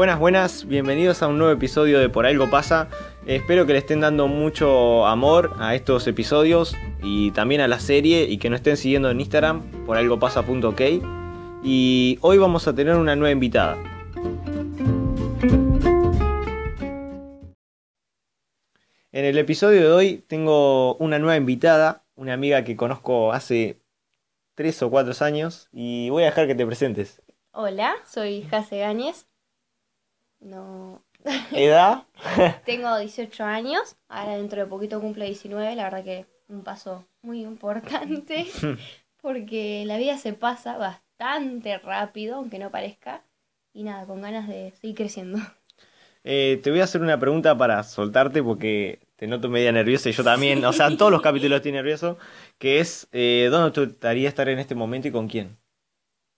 Buenas, buenas, bienvenidos a un nuevo episodio de Por Algo Pasa. Espero que le estén dando mucho amor a estos episodios y también a la serie y que nos estén siguiendo en Instagram, por algo pasa.ok. Y hoy vamos a tener una nueva invitada. En el episodio de hoy tengo una nueva invitada, una amiga que conozco hace tres o cuatro años y voy a dejar que te presentes. Hola, soy Jase Gáñez. No. ¿Edad? Tengo 18 años. Ahora dentro de poquito cumplo 19. La verdad que un paso muy importante. Porque la vida se pasa bastante rápido, aunque no parezca. Y nada, con ganas de seguir creciendo. Eh, te voy a hacer una pregunta para soltarte porque te noto media nerviosa y yo también. O sea, en todos los capítulos estoy nervioso. Que es, eh, ¿dónde te gustaría estar en este momento y con quién?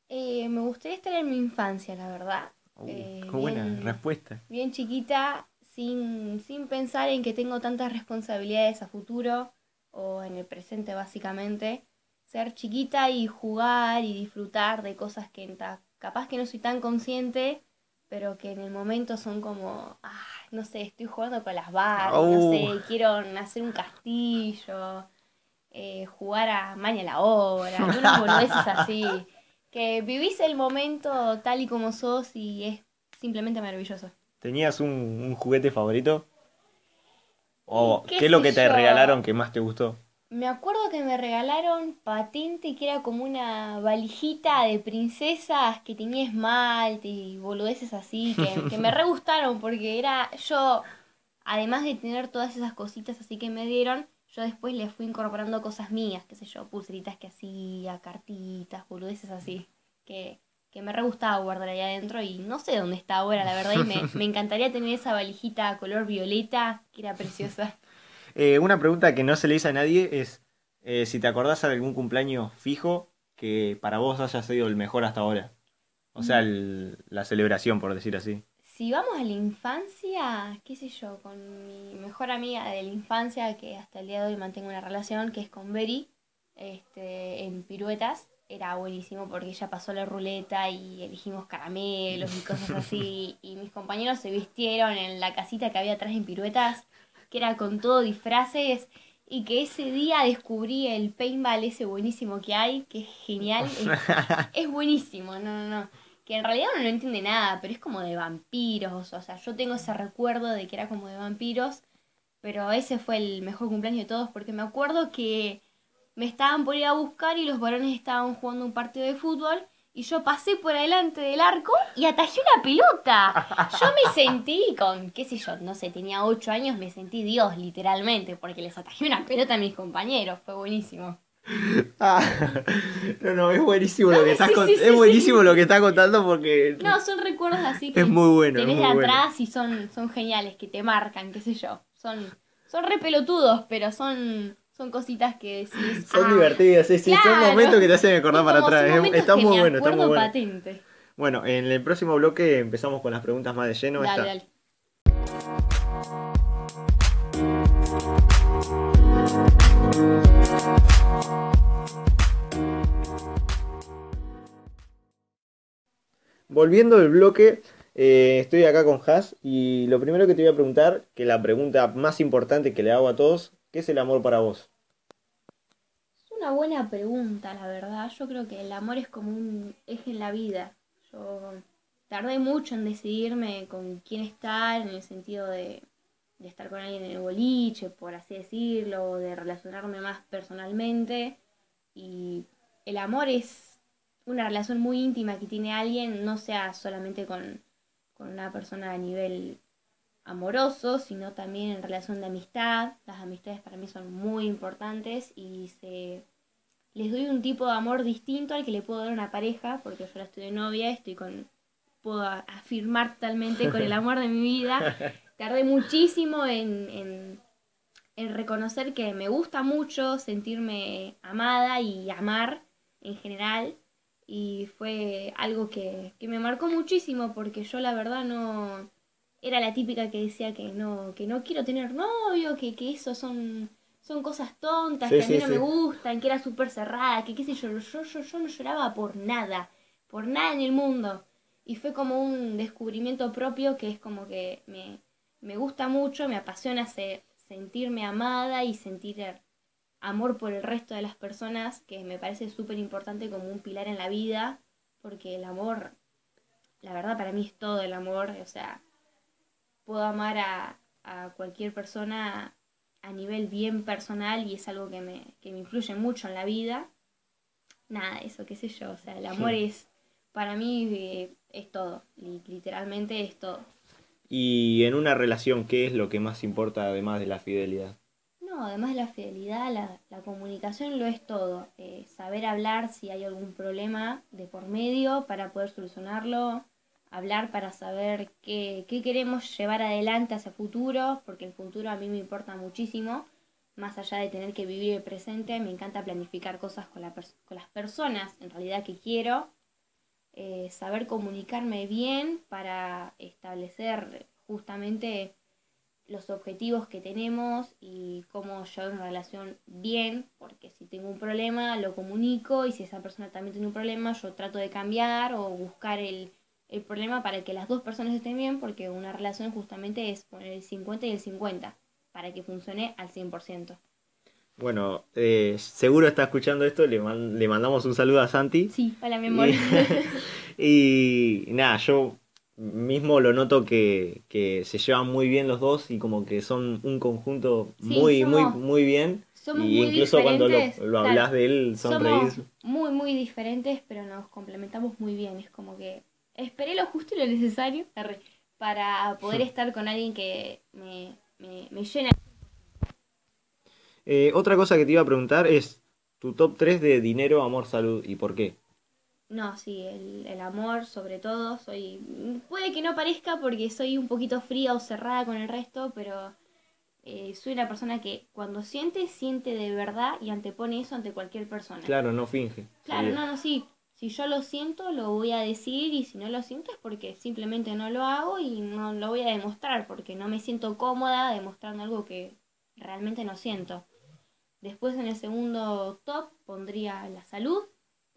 Eh, me gustaría estar en mi infancia, la verdad. Uh, Eh, qué buena bien- respuesta. bien chiquita, sin, sin pensar en que tengo tantas responsabilidades a futuro o en el presente básicamente. Ser chiquita y jugar y disfrutar de cosas que ta- capaz que no soy tan consciente, pero que en el momento son como, ah, no sé, estoy jugando con las barras, no Oh. sé, quiero hacer un castillo, eh, jugar a Maña la obra, unas boludeces así. Que vivís el momento tal y como sos y es simplemente maravilloso. ¿Tenías un, un juguete favorito? ¿O ¿Qué qué es lo que te yo? regalaron que más te gustó? Me acuerdo que me regalaron patente que era como una valijita de princesas que tenía esmalte y boludeces así, que, que me re gustaron porque era yo, además de tener todas esas cositas así que me dieron, yo después le fui incorporando cosas mías, qué sé yo, pulseritas que hacía, cartitas, boludeces así, que, que me re gustaba guardar ahí adentro y no sé dónde está ahora, la verdad, y me, me encantaría tener esa valijita color violeta, que era preciosa. Eh, una pregunta que no se le hizo a nadie es eh, si te acordás de algún cumpleaños fijo que para vos haya sido el mejor hasta ahora. O sea, el- la celebración, por decir así. Si vamos a la infancia, qué sé yo, con mi mejor amiga de la infancia, que hasta el día de hoy mantengo una relación, que es con Beri, este, en piruetas, era buenísimo porque ella pasó la ruleta y elegimos caramelos y cosas así, y mis compañeros se vistieron en la casita que había atrás en piruetas, que era con todo disfraces, y que ese día descubrí el paintball ese buenísimo que hay, que es genial, es es buenísimo, no, no, no. Que en realidad uno no entiende nada, pero es como de vampiros. O sea, yo tengo ese recuerdo de que era como de vampiros, pero ese fue el mejor cumpleaños de todos porque me acuerdo que me estaban por ir a buscar y los varones estaban jugando un partido de fútbol y yo pasé por adelante del arco y atajé una pelota. Yo me sentí con, qué sé yo, no sé, tenía ocho años, me sentí Dios literalmente porque les atajé una pelota a mis compañeros. Fue buenísimo. Ah, no, no, es buenísimo lo que estás sí, con- sí, sí, es buenísimo lo que estás contando porque No, son recuerdos así que es muy bueno, tenés muy de bueno. atrás y son, son geniales, que te marcan, qué sé yo. Son, son re pelotudos, pero son, son cositas que decís. Son ah, divertidas, sí, sí, son claro. momentos que te hacen acordar para atrás. Está muy bueno, está muy bueno. patente. Bueno, en el próximo bloque empezamos con las preguntas más de lleno. Dale, Esta- dale. Volviendo del bloque, eh, estoy acá con Has y lo primero que te voy a preguntar, que la pregunta más importante que le hago a todos, ¿qué es el amor para vos? Es una buena pregunta, la verdad. Yo creo que el amor es como un eje en la vida. Yo tardé mucho en decidirme con quién estar, en el sentido de, de estar con alguien en el boliche, por así decirlo, de relacionarme más personalmente. Y el amor es una relación muy íntima que tiene alguien, no sea solamente con, con una persona a nivel amoroso, sino también en relación de amistad. Las amistades para mí son muy importantes y se les doy un tipo de amor distinto al que le puedo dar a una pareja, porque yo ahora estoy de novia, estoy con puedo afirmar totalmente con el amor de mi vida. Tardé muchísimo en, en, en reconocer que me gusta mucho sentirme amada y amar en general. Y fue algo que, que me marcó muchísimo porque yo la verdad no era la típica que decía que no, que no quiero tener novio, que, que eso son, son cosas tontas, Sí, que a mí sí, no sí. me gustan, que era súper cerrada, que qué sé yo, yo, yo, yo no lloraba por nada, por nada en el mundo. y fue como un descubrimiento propio que es como que me, me gusta mucho, me apasiona sentirme amada y sentir amor por el resto de las personas, que me parece súper importante como un pilar en la vida, porque el amor, la verdad para mí es todo el amor, o sea, puedo amar a, a cualquier persona a nivel bien personal y es algo que me, que me influye mucho en la vida. Nada, eso, qué sé yo, o sea, el amor es, para mí eh, es todo, literalmente es todo. Y en una relación, ¿qué es lo que más importa además de la fidelidad? No, además de la fidelidad, la, la comunicación lo es todo. Eh, saber hablar si hay algún problema de por medio para poder solucionarlo, hablar para saber qué, qué queremos llevar adelante hacia futuro, porque el futuro a mí me importa muchísimo. Más allá de tener que vivir el presente, me encanta planificar cosas con, la con las personas en realidad que quiero. Eh, saber comunicarme bien para establecer justamente los objetivos que tenemos y cómo llevar una relación bien, porque si tengo un problema lo comunico y si esa persona también tiene un problema yo trato de cambiar o buscar el, el problema para que las dos personas estén bien, porque una relación justamente es poner el 50 y el 50 para que funcione al 100%. Bueno, eh, seguro está escuchando esto, le, le mandamos un saludo a Santi. Sí, a la memoria. y nada, yo mismo lo noto que, que, se llevan muy bien los dos y como que son un conjunto muy, muy, muy bien. y incluso cuando lo, lo hablas de él, sonreís. Somos muy, muy diferentes, pero nos complementamos muy bien. Es como que esperé lo justo y lo necesario para poder estar con alguien que me, me, me llena. Eh, otra cosa que te iba a preguntar es tu top 3 de dinero, amor, salud y por qué. No, sí, el, el, amor sobre todo, soy... Puede que no parezca porque soy un poquito fría o cerrada con el resto, pero eh, soy una persona que cuando siente, siente de verdad y antepone eso ante cualquier persona. Claro, no finge. Claro, no, no, sí. Si yo lo siento, lo voy a decir y si no lo siento es porque simplemente no lo hago y no lo voy a demostrar porque no me siento cómoda demostrando algo que realmente no siento. Después en el segundo top pondría la salud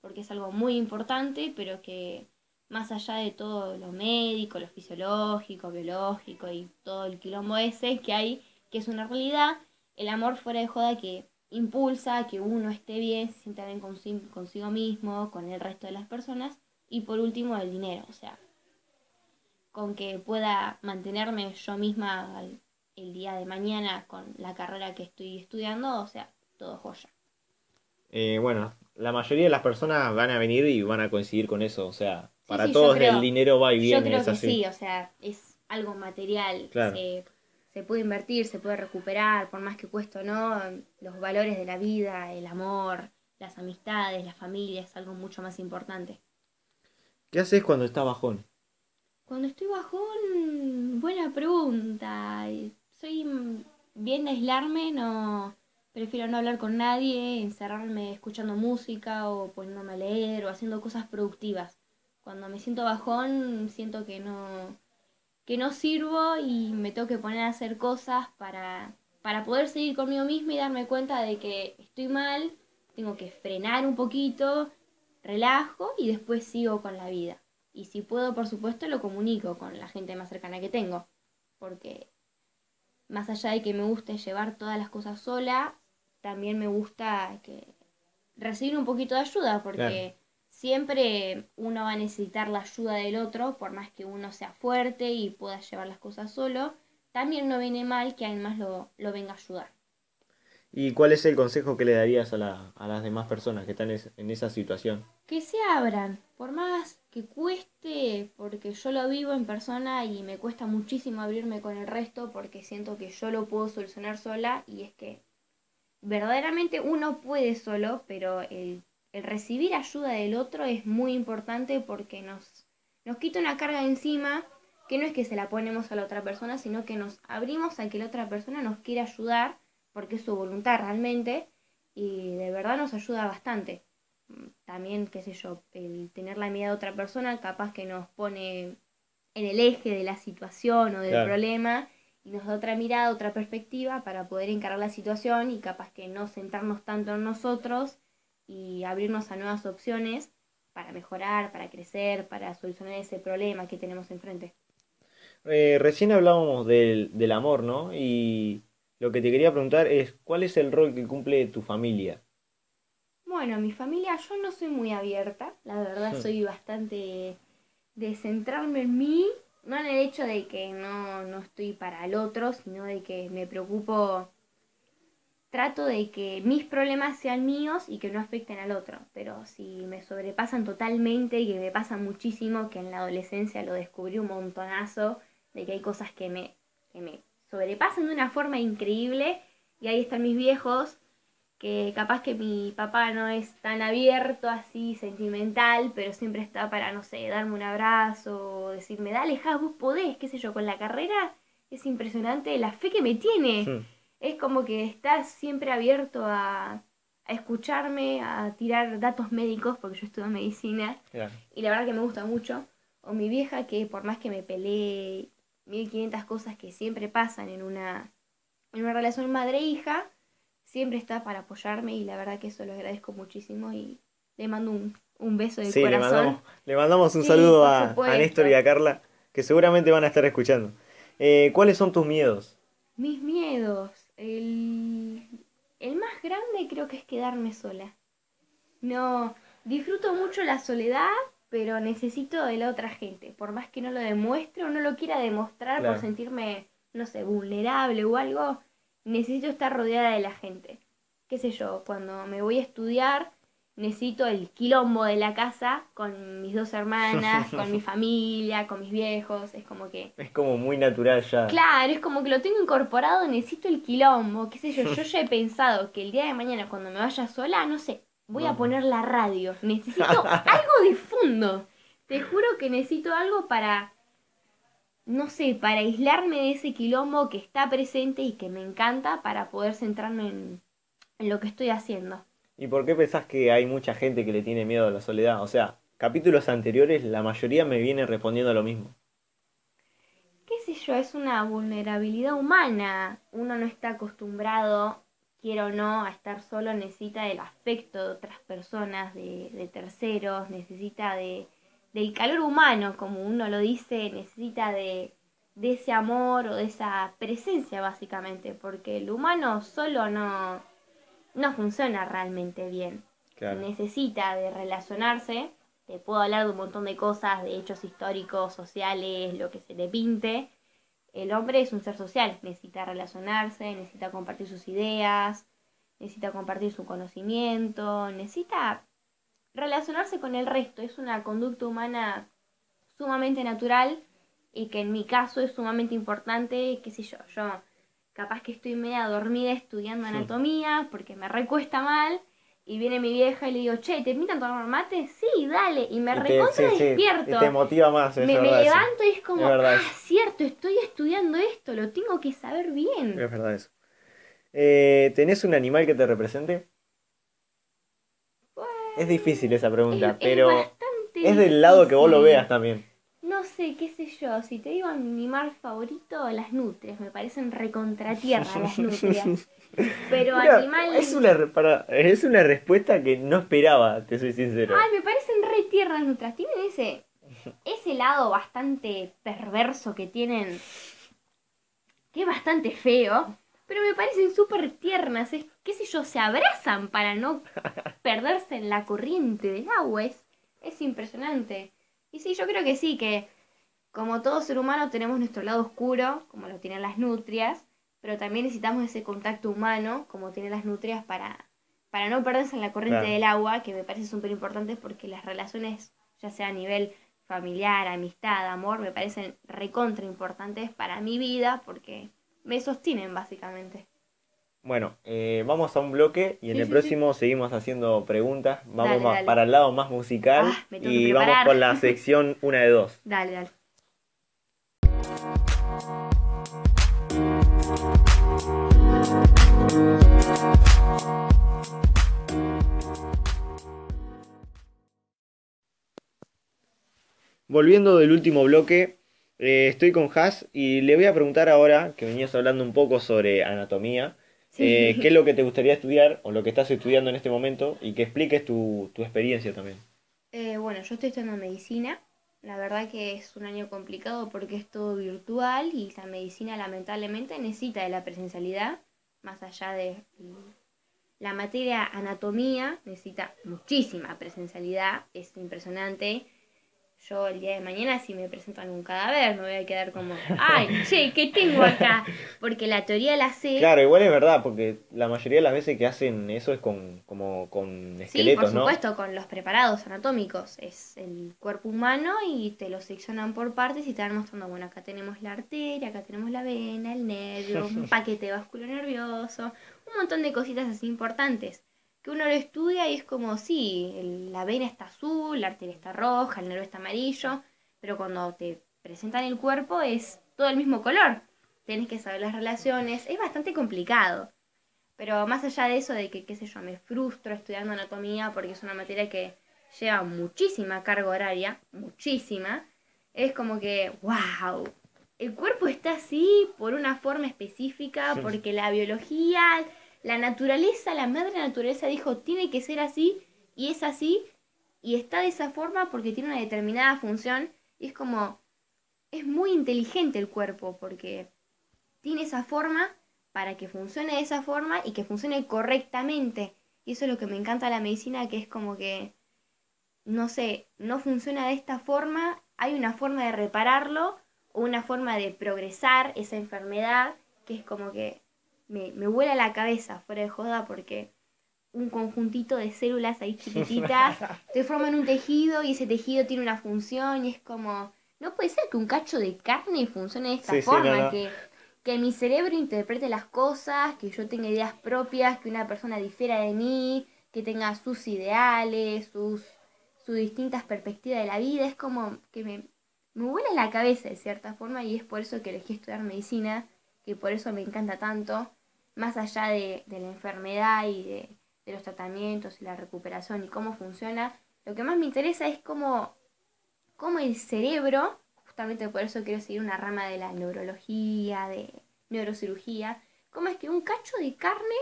porque es algo muy importante, pero que más allá de todo lo médico, lo fisiológico, biológico y todo el quilombo ese que hay, que es una realidad, el amor fuera de joda que impulsa que uno esté bien, se sienta bien consigo, mismo, con el resto de las personas, y por último el dinero, o sea, con que pueda mantenerme yo misma el día de mañana con la carrera que estoy estudiando, o sea, todo joya. Eh, bueno, la mayoría de las personas van a venir y van a coincidir con eso. O sea, para todos el dinero va y viene. Yo creo que sí, o sea, es algo material. Se, se, puede invertir, se puede recuperar, por más que cueste o no. Los valores de la vida, el amor, las amistades, la familia, es algo mucho más importante. ¿Qué haces cuando estás bajón? Cuando estoy bajón, buena pregunta. Soy bien de aislarme, no Prefiero no hablar con nadie, encerrarme escuchando música o poniéndome a leer o haciendo cosas productivas. Cuando me siento bajón, siento que no, que no sirvo y me tengo que poner a hacer cosas para, para poder seguir conmigo misma y darme cuenta de que estoy mal, tengo que frenar un poquito, relajo y después sigo con la vida. Y si puedo, por supuesto, lo comunico con la gente más cercana que tengo. Porque más allá de que me guste llevar todas las cosas sola, también me gusta que recibir un poquito de ayuda, porque siempre uno va a necesitar la ayuda del otro, por más que uno sea fuerte y pueda llevar las cosas solo, también no viene mal que alguien más lo, lo venga a ayudar. ¿Y cuál es el consejo que le darías a, la, a las demás personas que están en esa situación? Que se abran, por más que cueste, porque yo lo vivo en persona y me cuesta muchísimo abrirme con el resto porque siento que yo lo puedo solucionar sola y es que verdaderamente uno puede solo, pero el, recibir ayuda del otro es muy importante porque nos, nos quita una carga encima que no es que se la ponemos a la otra persona, sino que nos abrimos a que la otra persona nos quiera ayudar, porque es su voluntad realmente, y de verdad nos ayuda bastante. También, qué sé yo, el tener la mirada de otra persona capaz que nos pone en el eje de la situación o del problema y nos da otra mirada, otra perspectiva para poder encarar la situación y capaz que no sentarnos tanto en nosotros y abrirnos a nuevas opciones para mejorar, para crecer, para solucionar ese problema que tenemos enfrente. Eh, recién hablábamos del, del amor, ¿no? Y lo que te quería preguntar es, ¿cuál es el rol que cumple tu familia? Bueno, mi familia, yo no soy muy abierta, la verdad Hmm. soy bastante de centrarme en mí, no en el hecho de que no, no estoy para el otro, sino de que me preocupo, trato de que mis problemas sean míos y que no afecten al otro, pero si me sobrepasan totalmente y que me pasa muchísimo, que en la adolescencia lo descubrí un montonazo, de que hay cosas que me, que me sobrepasan de una forma increíble y ahí están mis viejos que capaz que mi papá no es tan abierto así sentimental, pero siempre está para, no sé, darme un abrazo, o decirme, dale, ja, vos podés, qué sé yo, con la carrera es impresionante la fe que me tiene. Es como que está siempre abierto a, a escucharme, a tirar datos médicos, porque yo estudio medicina, Claro. y la verdad que me gusta mucho. O mi vieja que por más que me peleé 1500 cosas que siempre pasan en una, en una relación madre-hija, siempre está para apoyarme y la verdad que eso lo agradezco muchísimo y le mando un, un beso Sí, le corazón. mandamos, le mandamos un Sí, saludo a, a. Néstor y a Carla, que seguramente van a estar escuchando. Eh, ¿Cuáles son tus miedos? Mis miedos. El, el más grande creo que es quedarme sola. No, disfruto mucho la soledad, pero necesito de la otra gente. Por más que no lo demuestre o no lo quiera demostrar Claro. por sentirme, no sé, vulnerable o algo, necesito estar rodeada de la gente. Qué sé yo, cuando me voy a estudiar, necesito el quilombo de la casa con mis dos hermanas, con mi familia, con mis viejos. Es como que Es como muy natural ya. Claro, es como que lo tengo incorporado, necesito el quilombo, qué sé yo, yo ya he pensado que el día de mañana cuando me vaya sola, no sé, voy a poner la radio, necesito algo de fondo, te juro que necesito algo para, no sé, para aislarme de ese quilombo que está presente y que me encanta para poder centrarme en, en lo que estoy haciendo. ¿Y por qué pensás que hay mucha gente que le tiene miedo a la soledad? O sea, capítulos anteriores la mayoría me viene respondiendo lo mismo. qué sé yo, es una vulnerabilidad humana. Uno no está acostumbrado, quiera o no, a estar solo, necesita del afecto de otras personas, de, de terceros, necesita de, del calor humano, como uno lo dice, necesita de, de ese amor o de esa presencia básicamente, porque el humano solo no, no funciona realmente bien. Necesita de relacionarse, te puedo hablar de un montón de cosas, de hechos históricos, sociales, lo que se le pinte. El hombre es un ser social, necesita relacionarse, necesita compartir sus ideas, necesita compartir su conocimiento, necesita relacionarse con el resto. Es una conducta humana sumamente natural y que en mi caso es sumamente importante, qué sé yo, yo capaz que estoy media dormida estudiando anatomía porque me recuesta mal y viene mi vieja y le digo, che, ¿te pintan tomar mate? Sí, dale, y me Y recontra sí, sí, despierto. y te motiva más, me, levanto y es como, Es ah, cierto, estoy estudiando esto, lo tengo que saber bien. Es verdad eso. Eh, ¿tenés un animal que te represente? Es difícil esa pregunta, Es- es pero bastante es del lado que vos lo veas también. No sé, qué sé yo, si te digo mi animal favorito, las nutrias, me parecen recontratierra las nutrias. Pero Mira, animal... es, una, para- es una respuesta que no esperaba, te soy sincero. Ay, me parecen re tiernas las nutrias. Tienen ese, ese lado bastante perverso que tienen, que es bastante feo, pero me parecen súper tiernas. Es, qué sé yo, se abrazan para no perderse en la corriente del agua. Es, es impresionante. Y sí, yo creo que sí, que como todo ser humano tenemos nuestro lado oscuro, como lo tienen las nutrias, pero también necesitamos ese contacto humano, como tienen las nutrias, para, para no perderse en la corriente Claro. del agua, que me parece súper importante porque las relaciones, ya sea a nivel familiar, amistad, amor, me parecen recontra importantes para mi vida porque me sostienen básicamente. Bueno, eh, vamos a un bloque y en Sí, el sí, próximo seguimos haciendo preguntas. Vamos Dale, ma- dale. para el lado más musical Ah, y vamos con la sección una de dos. Dale, dale. Volviendo del último bloque, eh, estoy con Has y le voy a preguntar ahora, que venías hablando un poco sobre anatomía, Sí. eh, qué es lo que te gustaría estudiar o lo que estás estudiando en este momento y que expliques tu, tu experiencia también. Eh, bueno, yo estoy estudiando medicina. La verdad que es un año complicado porque es todo virtual y la medicina lamentablemente necesita de la presencialidad, más allá de la materia anatomía, necesita muchísima presencialidad, es impresionante yo el día de mañana si me presentan un cadáver me voy a quedar como, ay, che, ¿qué tengo acá? Porque la teoría la sé. Claro, igual es verdad, porque la mayoría de las veces que hacen eso es con, como con esqueletos, Sí, por supuesto, con los preparados anatómicos. Es el cuerpo humano y te lo seccionan por partes y te van mostrando, bueno, acá tenemos la arteria, acá tenemos la vena, el nervio, un paquete vascular nervioso, un montón de cositas así importantes que uno lo estudia y es como, sí, la vena está azul, la arteria está roja, el nervio está amarillo, pero cuando te presentan el cuerpo es todo el mismo color. Tienes que saber las relaciones, es bastante complicado. Pero más allá de eso, de que, qué sé yo, me frustro estudiando anatomía porque es una materia que lleva muchísima carga horaria, muchísima, es como que, wow, el cuerpo está así por una forma específica, porque la biología la naturaleza, la madre naturaleza dijo, tiene que ser así, y es así, y está de esa forma porque tiene una determinada función, y es como, es muy inteligente el cuerpo, porque tiene esa forma para que funcione de esa forma y que funcione correctamente. Y eso es lo que me encanta de la medicina, que es como que, no sé, no funciona de esta forma, hay una forma de repararlo o una forma de progresar esa enfermedad, que es como que me, me vuela la cabeza fuera de joda porque un conjuntito de células ahí chiquititas te forman un tejido y ese tejido tiene una función y es como, no puede ser que un cacho de carne funcione de esta forma, Que, que mi cerebro interprete las cosas, que yo tenga ideas propias, que una persona difiera de mí, que tenga sus ideales, sus, sus distintas perspectivas de la vida, es como que me, me vuela la cabeza de cierta forma y es por eso que elegí estudiar medicina, que por eso me encanta tanto más allá de, la enfermedad y de, los tratamientos y la recuperación y cómo funciona, lo que más me interesa es cómo, cómo el cerebro, justamente por eso quiero seguir una rama de la neurología, de neurocirugía, cómo es que un cacho de carne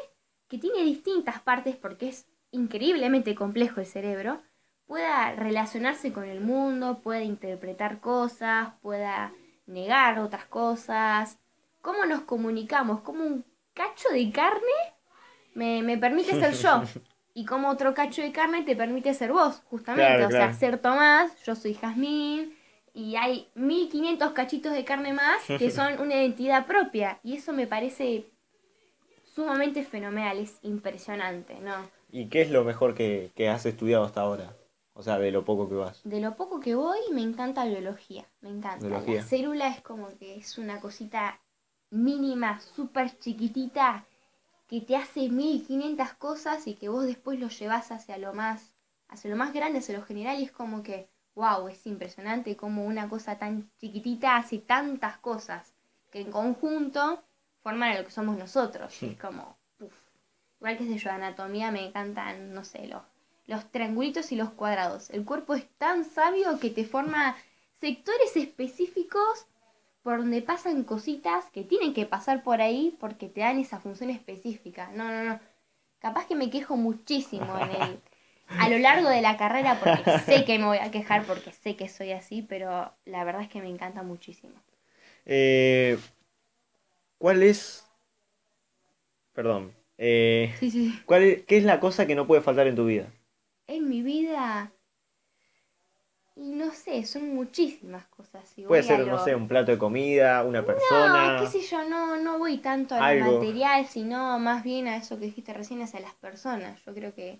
que tiene distintas partes porque es increíblemente complejo el cerebro, pueda relacionarse con el mundo, pueda interpretar cosas, pueda negar otras cosas, cómo nos comunicamos, cómo un cacho de carne me, permite ser yo. Y como otro cacho de carne te permite ser vos, justamente. o sea, ser Tomás, yo soy Jazmín, y hay 1500 cachitos de carne más que son una identidad propia. Y eso me parece sumamente fenomenal, es impresionante, ¿no? ¿Y qué es lo mejor que, has estudiado hasta ahora? O sea, de lo poco que vas. De lo poco que voy, me encanta biología, me encanta. La célula es como que es una cosita mínima, súper chiquitita, que te hace 1500 cosas y que vos después lo llevas hacia lo más, hacia lo más grande, hacia lo general, y es como que, wow, es impresionante como una cosa tan chiquitita hace tantas cosas que en conjunto forman lo que somos nosotros. Es como, uff. Igual que sé yo, anatomía me encantan, no sé, los, los triangulitos y los cuadrados. El cuerpo es tan sabio que te forma sectores específicos por donde pasan cositas que tienen que pasar por ahí porque te dan esa función específica. No, no, no. Capaz que me quejo muchísimo en el, a lo largo de la carrera porque sé que me voy a quejar porque sé que soy así, pero la verdad es que me encanta muchísimo. Eh, ¿Cuál es... Perdón. Eh, sí, sí. ¿cuál ¿Qué es la cosa que no puede faltar en tu vida? En mi vida y no sé, son muchísimas cosas. Puede ser, no sé, un plato de comida, una persona. No, qué sé yo, no, no voy tanto al material, sino más bien a eso que dijiste recién, hacia las personas. Yo creo que,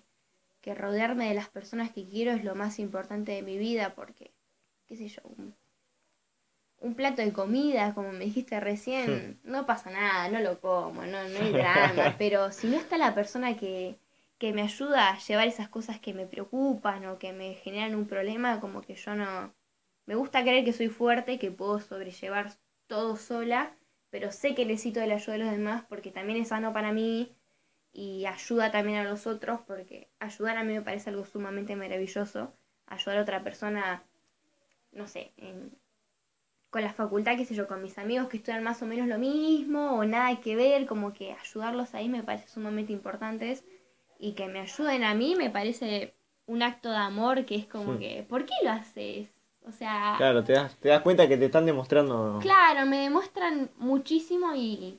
que rodearme de las personas que quiero es lo más importante de mi vida, porque, qué sé yo, un, un plato de comida, como me dijiste recién, hmm. no pasa nada, no lo como, no, no hay drama, pero si no está la persona que, que me ayuda a llevar esas cosas que me preocupan o que me generan un problema, como que yo no... Me gusta creer que soy fuerte, que puedo sobrellevar todo sola, pero sé que necesito de la ayuda de los demás porque también es sano para mí y ayuda también a los otros porque ayudar a mí me parece algo sumamente maravilloso. Ayudar a otra persona, no sé, con la facultad, qué sé yo, con mis amigos que estudian más o menos lo mismo o nada que ver, como que ayudarlos ahí me parece sumamente importante y que me ayuden a mí me parece un acto de amor que es como que, ¿por qué lo haces? O sea, Claro, te das, te das cuenta que te están demostrando. claro, me demuestran muchísimo y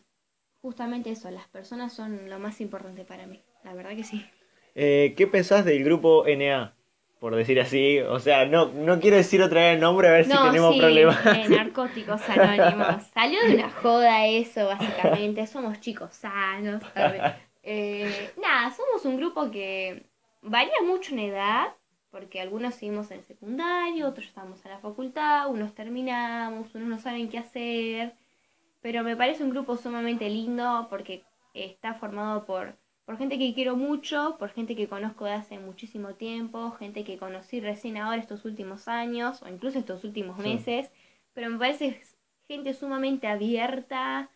justamente eso, las personas son lo más importante para mí, la verdad que sí. Eh, ¿Qué pensás del grupo NA? Por decir así, o sea, no, no quiero decir otra vez el nombre a ver si tenemos sí, problemas. eh, narcóticos anónimos. Salió de una joda eso, básicamente. Somos chicos sanos. Eh, nada, somos un grupo que varía mucho en edad, porque algunos seguimos en el secundario, otros estamos en la facultad, unos terminamos, unos no saben qué hacer. Pero me parece un grupo sumamente lindo porque está formado por, por gente que quiero mucho, por gente que conozco de hace muchísimo tiempo, gente que conocí recién ahora estos últimos años o incluso estos últimos Sí. meses. Pero me parece gente sumamente abierta,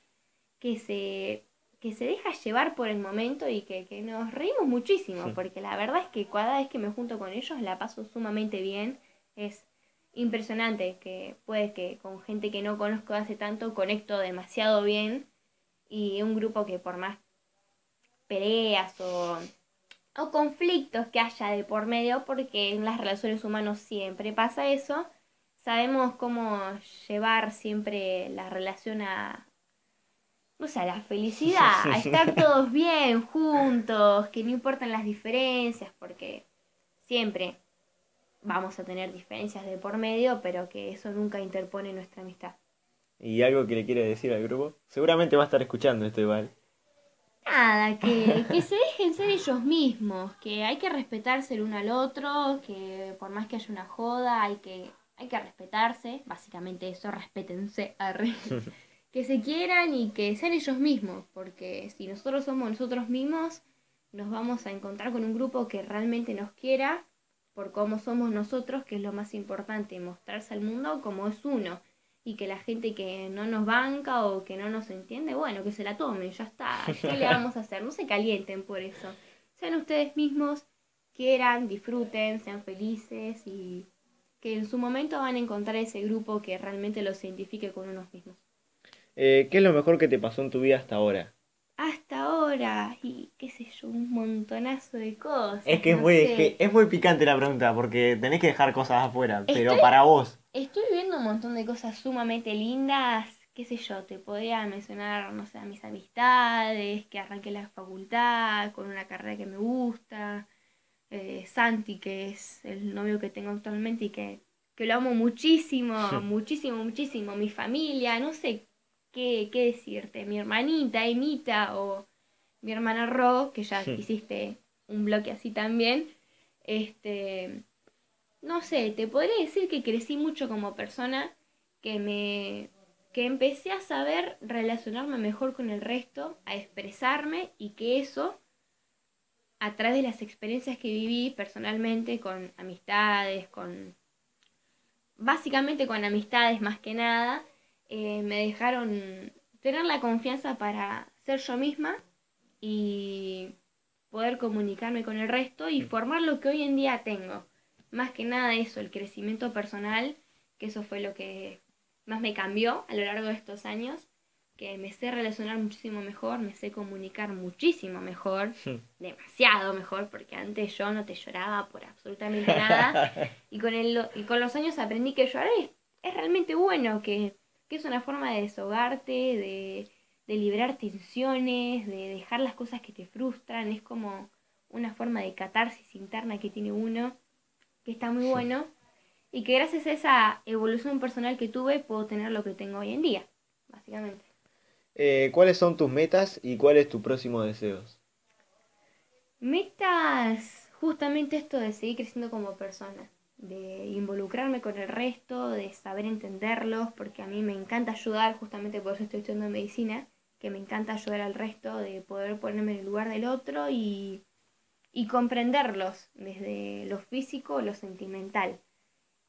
que se, que se deja llevar por el momento y que, que nos reímos muchísimo, Sí. porque la verdad es que cada vez que me junto con ellos la paso sumamente bien. Es impresionante que puede que con gente que no conozco hace tanto conecto demasiado bien y un grupo que por más peleas o, o conflictos que haya de por medio, porque en las relaciones humanas siempre pasa eso, sabemos cómo llevar siempre la relación a, no sé, a la felicidad, a estar todos bien juntos, que no importan las diferencias, porque siempre vamos a tener diferencias de por medio, pero que eso nunca interpone nuestra amistad. ¿Y algo que le quiere decir al grupo? Seguramente va a estar escuchando esto igual. Nada, que, que se dejen ser ellos mismos, que hay que respetarse el uno al otro, que por más que haya una joda, hay que, hay que respetarse, básicamente eso, respétense. Que se quieran y que sean ellos mismos, porque si nosotros somos nosotros mismos, nos vamos a encontrar con un grupo que realmente nos quiera por cómo somos nosotros, que es lo más importante, mostrarse al mundo como es uno. Y que la gente que no nos banca o que no nos entiende, bueno, que se la tomen, ya está. ¿Qué le vamos a hacer? No se calienten por eso. Sean ustedes mismos, quieran, disfruten, sean felices y que en su momento van a encontrar ese grupo que realmente los identifique con unos mismos. Eh, ¿Qué es lo mejor que te pasó en tu vida hasta ahora? Hasta ahora, y qué sé yo, un montonazo de cosas. Es que es muy, es que es muy picante la pregunta porque tenés que dejar cosas afuera, pero para vos. Estoy viendo un montón de cosas sumamente lindas, qué sé yo, te podría mencionar, no sé, a mis amistades, que arranqué la facultad con una carrera que me gusta, eh, Santi, que es el novio que tengo actualmente y que, que lo amo muchísimo, muchísimo, muchísimo, mi familia, no sé qué, qué decirte, mi hermanita, Emita, o mi hermana Ro, que ya hiciste un bloque así también, este... No sé, te podría decir que crecí mucho como persona, que me que empecé a saber relacionarme mejor con el resto, a expresarme y que eso a través de las experiencias que viví personalmente con amistades, con básicamente con amistades más que nada, eh, me dejaron tener la confianza para ser yo misma y poder comunicarme con el resto y formar lo que hoy en día tengo. Más que nada eso, el crecimiento personal, que eso fue lo que más me cambió a lo largo de estos años, que me sé relacionar muchísimo mejor, me sé comunicar muchísimo mejor, demasiado mejor, porque antes yo no te lloraba por absolutamente nada, y con, el, y con los años aprendí que llorar es, es realmente bueno, que, que es una forma de desahogarte, de, de liberar tensiones, de dejar las cosas que te frustran, es como una forma de catarsis interna que tiene uno que está muy bueno y que gracias a esa evolución personal que tuve puedo tener lo que tengo hoy en día, básicamente. Eh, ¿Cuáles son tus metas y cuál es tu próximo deseo? Metas, justamente esto de seguir creciendo como persona, de involucrarme con el resto, de saber entenderlos, porque a mí me encanta ayudar, justamente por eso estoy estudiando medicina, que me encanta ayudar al resto, de poder ponerme en el lugar del otro y, y comprenderlos desde lo físico, lo sentimental.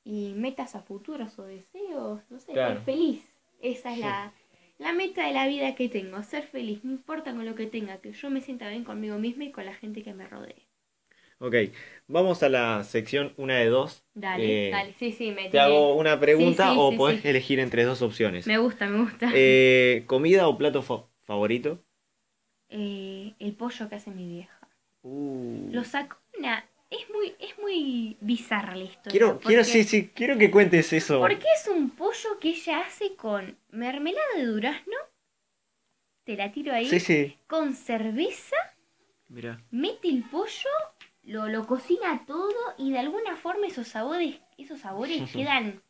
Y metas a futuros o deseos, no sé, Claro. ser feliz. Esa es la, la meta de la vida que tengo, ser feliz, no importa con lo que tenga, que yo me sienta bien conmigo misma y con la gente que me rodee. Ok, vamos a la sección una de dos. Dale, Eh, dale, sí, sí, me Te hago una pregunta Sí, sí, o sí, podés elegir entre dos opciones. Me gusta, me gusta. Eh, ¿Comida o plato fa- favorito? Eh, el pollo que hace mi vieja. Uh, Lo sacó una es muy, es muy bizarra la historia. Quiero, quiero, sí, sí, quiero que cuentes eso. Porque es un pollo que ella hace con mermelada de durazno. Te la tiro ahí. Sí, sí. Con cerveza. Mira. Mete el pollo. Lo, lo cocina todo. Y de alguna forma esos sabores, esos sabores quedan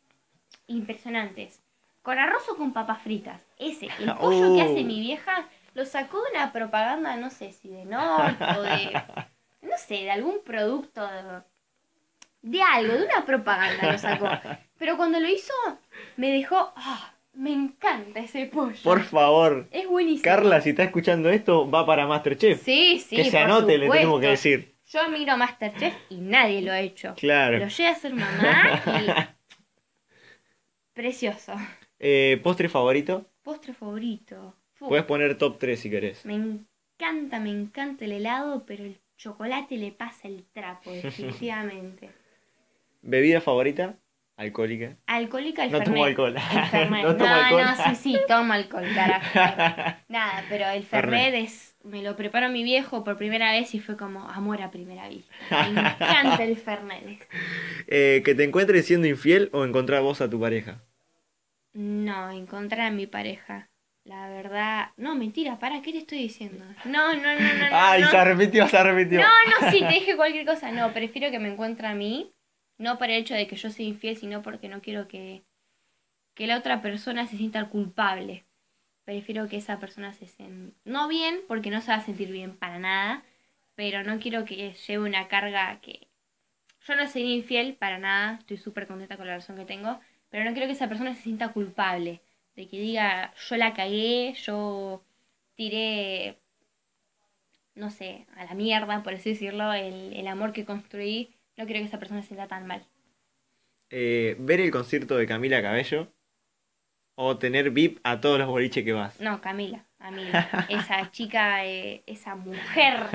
impresionantes. Con arroz o con papas fritas. Ese, el pollo que Oh. hace mi vieja, lo sacó de una propaganda, no sé si de Norte o de. No sé, de algún producto. De, de algo, de una propaganda lo sacó. Pero cuando lo hizo, me dejó. ah, me encanta ese pollo. Por favor. Es buenísimo. Carla, si está escuchando esto, va para Masterchef. Sí, sí. que se anote, le tenemos que decir. Yo miro Masterchef y nadie lo ha hecho. Claro. Lo llegué a ser mamá y. Precioso. Eh, ¿Postre favorito? Postre favorito. Fu, Puedes poner top 3 si querés. Me encanta, me encanta el helado, pero el chocolate le pasa el trapo, definitivamente. ¿Bebida favorita? Alcohólica. Alcohólica el No tomo alcohol. El Fernet. No No, tomo no, alcohol. sí, sí, tomo alcohol, carajo. Nada, pero el Fernet es. Me lo preparó mi viejo por primera vez y fue como amor a primera vista. Me encanta el Fernet. Eh, ¿Que te encuentres siendo infiel o encontrar vos a tu pareja? No, encontrar a mi pareja. La verdad. No, mentira, para, ¿qué te estoy diciendo? No, no, no, no. Ay, no. se arrepintió, se arrepintió. No, no, sí, te dije cualquier cosa. No, prefiero que me encuentre a mí. No por el hecho de que yo sea infiel, sino porque no quiero que, que la otra persona se sienta culpable. Prefiero que esa persona se sienta... No bien, porque no se va a sentir bien para nada. Pero no quiero que lleve una carga que... Yo no soy infiel para nada. Estoy súper contenta con la relación que tengo. Pero no quiero que esa persona se sienta culpable. De que diga, yo la cagué, yo tiré no sé, a la mierda, por así decirlo, el, el amor que construí, no quiero que esa persona se sienta tan mal. Eh, ¿Ver el concierto de Camila Cabello? ¿O tener VIP a todos los boliches que vas? No, Camila, a mí, esa chica, eh, esa mujer,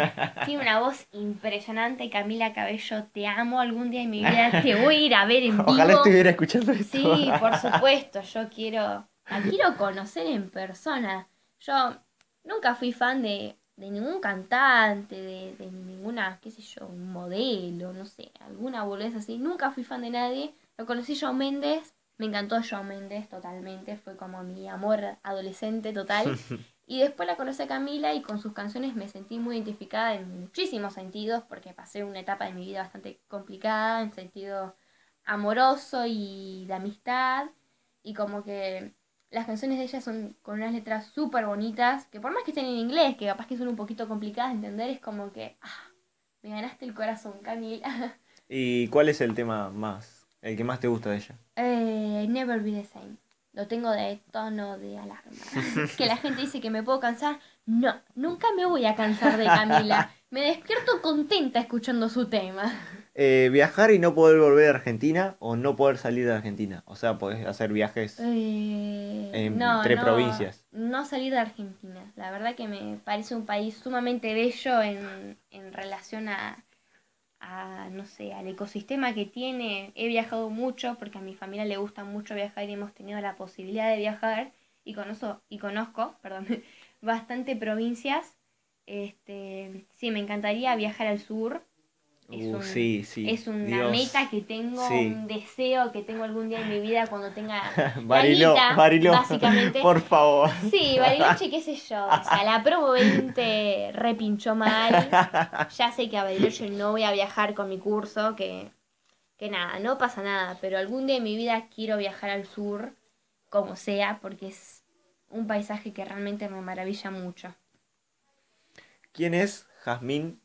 tiene una voz impresionante, Camila Cabello, te amo algún día en mi vida, te voy a ir a ver en vivo. Ojalá estuviera escuchando esto. Sí, por supuesto, yo quiero, la quiero conocer en persona. Yo nunca fui fan de, de ningún cantante, de, de ninguna, qué sé yo, un modelo, no sé, alguna boludez así. Nunca fui fan de nadie. Lo conocí Shawn Mendes, me encantó Shawn Mendes totalmente, fue como mi amor adolescente total. Y después la conocí a Camila y con sus canciones me sentí muy identificada en muchísimos sentidos porque pasé una etapa de mi vida bastante complicada en sentido amoroso y de amistad y como que las canciones de ella son con unas letras súper bonitas que por más que estén en inglés, que capaz que son un poquito complicadas de entender, es como que ah, me ganaste el corazón, Camila. ¿Y cuál es el tema más, el que más te gusta de ella? Eh, never be the same. Lo tengo de tono de alarma. que la gente dice que me puedo cansar. No, nunca me voy a cansar de Camila. Me despierto contenta escuchando su tema. Eh, ¿Viajar y no poder volver a Argentina o no poder salir de Argentina? O sea, podés hacer viajes... Eh, En- no, entre no, provincias. No salir de Argentina. La verdad que me parece un país sumamente bello en, en relación a, a, no sé, al ecosistema que tiene. He viajado mucho porque a mi familia le gusta mucho viajar y hemos tenido la posibilidad de viajar y conozco, y conozco, perdón, bastante provincias. Este, sí, me encantaría viajar al sur. Es, Uh, un- sí, sí. es una Dios. meta que tengo, Sí. un deseo que tengo algún día en mi vida cuando tenga guita, Bariló, básicamente. por favor. Sí, Bariloche, qué sé yo. O sea, la Promo 20 repinchó mal. Ya sé que a Bariloche no voy a viajar con mi curso, que, que nada, no pasa nada. Pero algún día en mi vida quiero viajar al sur, como sea, porque es un paisaje que realmente me maravilla mucho. ¿Quién es Jazmín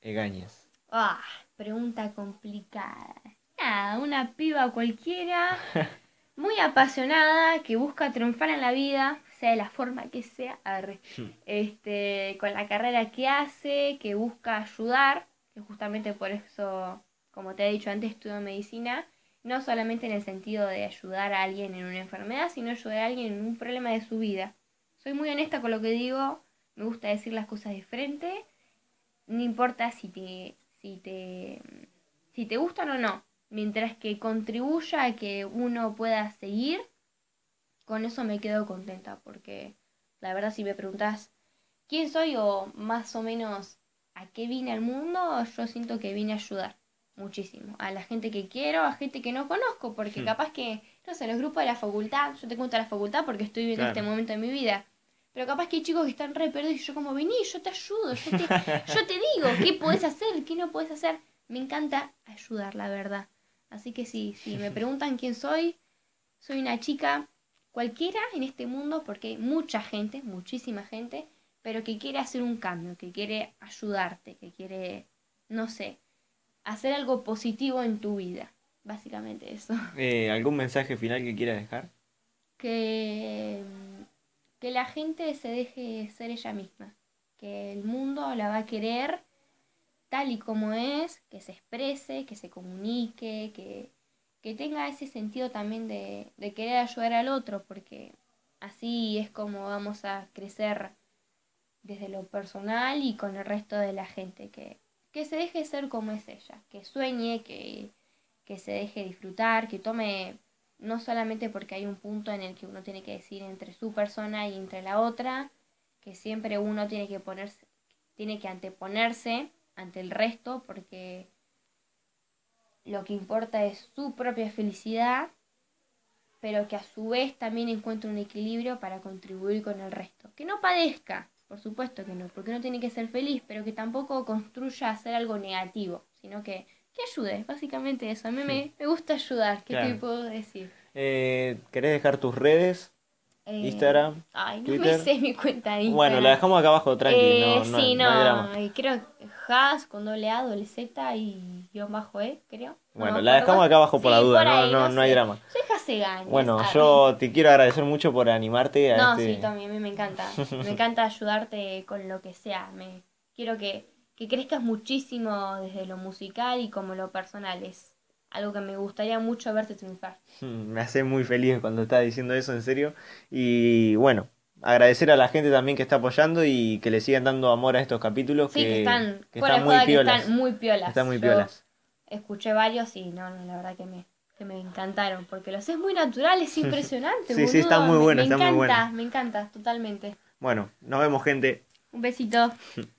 Egañez? Ah, pregunta complicada. Nada, una piba cualquiera, muy apasionada, que busca triunfar en la vida, sea de la forma que sea, arre. este, con la carrera que hace, que busca ayudar, que justamente por eso, como te he dicho antes, estudio medicina, no solamente en el sentido de ayudar a alguien en una enfermedad, sino ayudar a alguien en un problema de su vida. Soy muy honesta con lo que digo, me gusta decir las cosas de frente, no importa si te, si te, si te gustan o no, mientras que contribuya a que uno pueda seguir, con eso me quedo contenta, porque la verdad si me preguntas quién soy o más o menos a qué vine al mundo, yo siento que vine a ayudar muchísimo. A la gente que quiero, a gente que no conozco, porque Hmm. capaz que, no sé, los grupos de la facultad, yo te cuento la facultad porque estoy viviendo Claro. este momento de mi vida. Pero capaz que hay chicos que están re perdidos y yo como, vení, yo te ayudo, yo te, yo te digo qué puedes hacer, qué no puedes hacer. Me encanta ayudar, la verdad. Así que sí, si me preguntan quién soy, soy una chica cualquiera en este mundo porque hay mucha gente, muchísima gente, pero que quiere hacer un cambio, que quiere ayudarte, que quiere, no sé, hacer algo positivo en tu vida. Básicamente eso. Eh, ¿Algún mensaje final que quieras dejar? Que, que la gente se deje ser ella misma, que el mundo la va a querer tal y como es, que se exprese, que se comunique, que, que tenga ese sentido también de, de querer ayudar al otro, porque así es como vamos a crecer desde lo personal y con el resto de la gente, que, que se deje ser como es ella, que sueñe, que, que se deje disfrutar, que tome, no solamente porque hay un punto en el que uno tiene que decir entre su persona y entre la otra, que siempre uno tiene que ponerse, tiene que anteponerse ante el resto porque lo que importa es su propia felicidad, pero que a su vez también encuentre un equilibrio para contribuir con el resto. Que no padezca, por supuesto que no, porque uno tiene que ser feliz, pero que tampoco construya hacer algo negativo, sino que, que ayude, básicamente eso. A mí me, me gusta ayudar, ¿qué te puedo decir? Eh, ¿Querés dejar tus redes? Eh, Instagram, Ay, no Twitter. me sé mi cuenta de Instagram. Bueno, la dejamos acá abajo, tranqui, Eh, no, no, sí, no hay drama. y creo Has con doble A, doble Z y guion bajo E, creo. No Bueno, la dejamos acá abajo por Sí, la duda, por no, ahí, no, no hay sé. drama. Soy Hasegañas. Bueno, Ah, yo te quiero agradecer mucho por animarte a No, este... sí, Tommy, a mí me encanta. Me encanta ayudarte con lo que sea. Me quiero que, que crezcas muchísimo desde lo musical y como lo personal. Es algo que me gustaría mucho verte triunfar. Me hace muy feliz cuando estás diciendo eso, en serio. Y bueno, agradecer a la gente también que está apoyando y que le sigan dando amor a estos capítulos Sí, que, están, que están muy piolas. están muy piolas. Están muy Yo piolas. Escuché varios y no, no, la verdad que me, que me encantaron. Porque los es muy natural, es impresionante. Sí, sí, están muy Me- buenos, Me muy encanta, me encanta, totalmente. Bueno, nos vemos gente. Un besito.